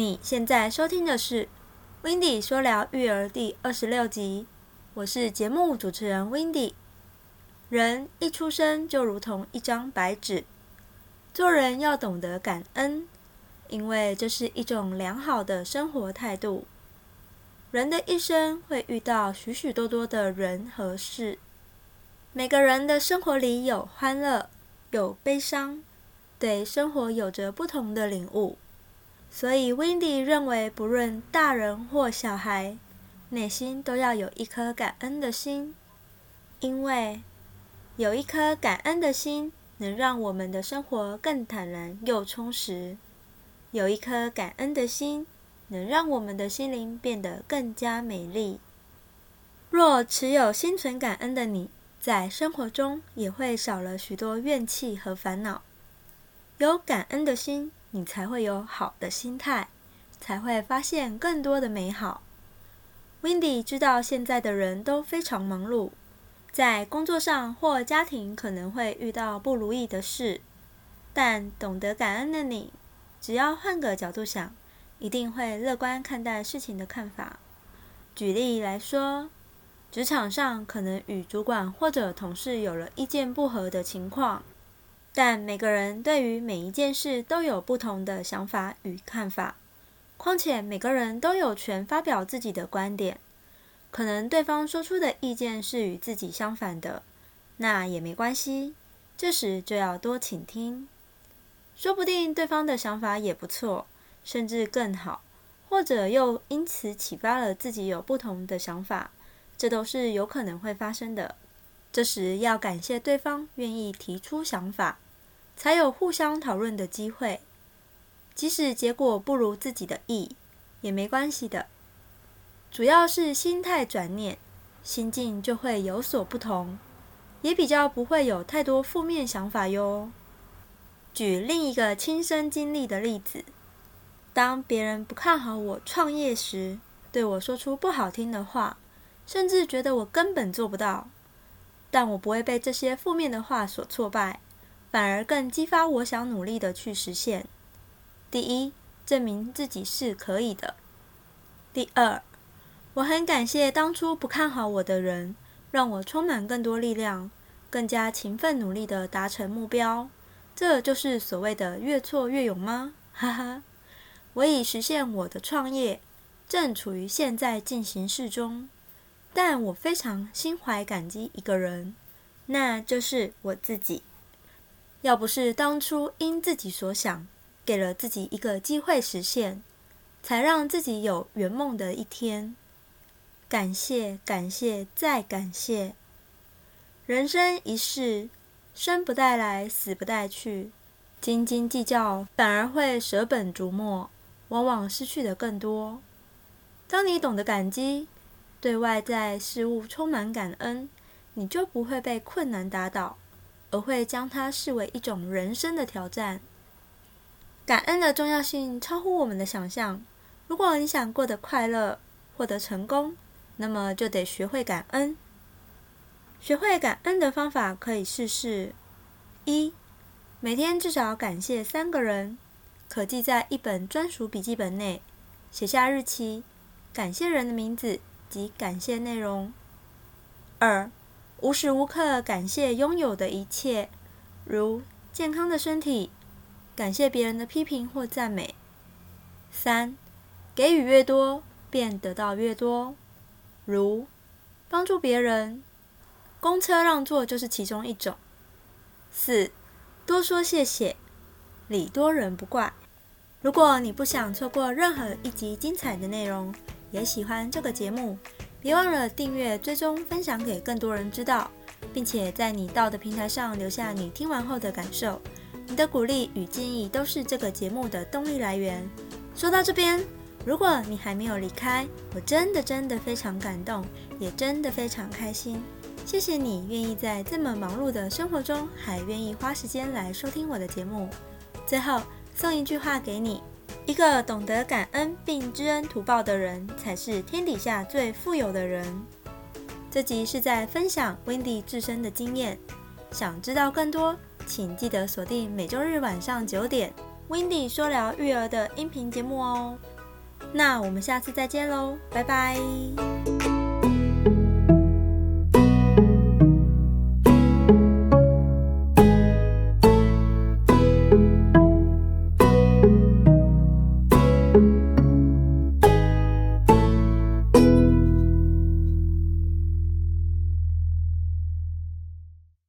你现在收听的是《w i n d y 说聊育儿》第二十六集，我是节目主持人 w i n d y 人一出生就如同一张白纸，做人要懂得感恩，因为这是一种良好的生活态度。人的一生会遇到许许多多的人和事，每个人的生活里有欢乐，有悲伤，对生活有着不同的领悟。所以 w i n d y 认为，不论大人或小孩，内心都要有一颗感恩的心，因为有一颗感恩的心，能让我们的生活更坦然又充实；有一颗感恩的心，能让我们的心灵变得更加美丽。若持有心存感恩的你，在生活中也会少了许多怨气和烦恼。有感恩的心。你才会有好的心态，才会发现更多的美好。Windy 知道现在的人都非常忙碌，在工作上或家庭可能会遇到不如意的事，但懂得感恩的你，只要换个角度想，一定会乐观看待事情的看法。举例来说，职场上可能与主管或者同事有了意见不合的情况。但每个人对于每一件事都有不同的想法与看法，况且每个人都有权发表自己的观点。可能对方说出的意见是与自己相反的，那也没关系。这时就要多倾听，说不定对方的想法也不错，甚至更好，或者又因此启发了自己有不同的想法，这都是有可能会发生的。这时要感谢对方愿意提出想法，才有互相讨论的机会。即使结果不如自己的意，也没关系的。主要是心态转念，心境就会有所不同，也比较不会有太多负面想法哟。举另一个亲身经历的例子：当别人不看好我创业时，对我说出不好听的话，甚至觉得我根本做不到。但我不会被这些负面的话所挫败，反而更激发我想努力的去实现。第一，证明自己是可以的；第二，我很感谢当初不看好我的人，让我充满更多力量，更加勤奋努力的达成目标。这就是所谓的越挫越勇吗？哈哈，我已实现我的创业，正处于现在进行式中。但我非常心怀感激一个人，那就是我自己。要不是当初因自己所想，给了自己一个机会实现，才让自己有圆梦的一天。感谢，感谢，再感谢。人生一世，生不带来，死不带去。斤斤计较，反而会舍本逐末，往往失去的更多。当你懂得感激。对外在事物充满感恩，你就不会被困难打倒，而会将它视为一种人生的挑战。感恩的重要性超乎我们的想象。如果你想过得快乐、获得成功，那么就得学会感恩。学会感恩的方法可以试试：一、每天至少感谢三个人，可记在一本专属笔记本内，写下日期、感谢人的名字。及感谢内容。二，无时无刻感谢拥有的一切，如健康的身体，感谢别人的批评或赞美。三，给予越多，便得到越多，如帮助别人，公车让座就是其中一种。四，多说谢谢，礼多人不怪。如果你不想错过任何一集精彩的内容，也喜欢这个节目，别忘了订阅、追踪、分享给更多人知道，并且在你到的平台上留下你听完后的感受。你的鼓励与建议都是这个节目的动力来源。说到这边，如果你还没有离开，我真的真的非常感动，也真的非常开心。谢谢你愿意在这么忙碌的生活中，还愿意花时间来收听我的节目。最后送一句话给你。一个懂得感恩并知恩图报的人，才是天底下最富有的人。这集是在分享 Wendy 自身的经验，想知道更多，请记得锁定每周日晚上九点 Wendy 说聊育儿的音频节目哦。那我们下次再见喽，拜拜。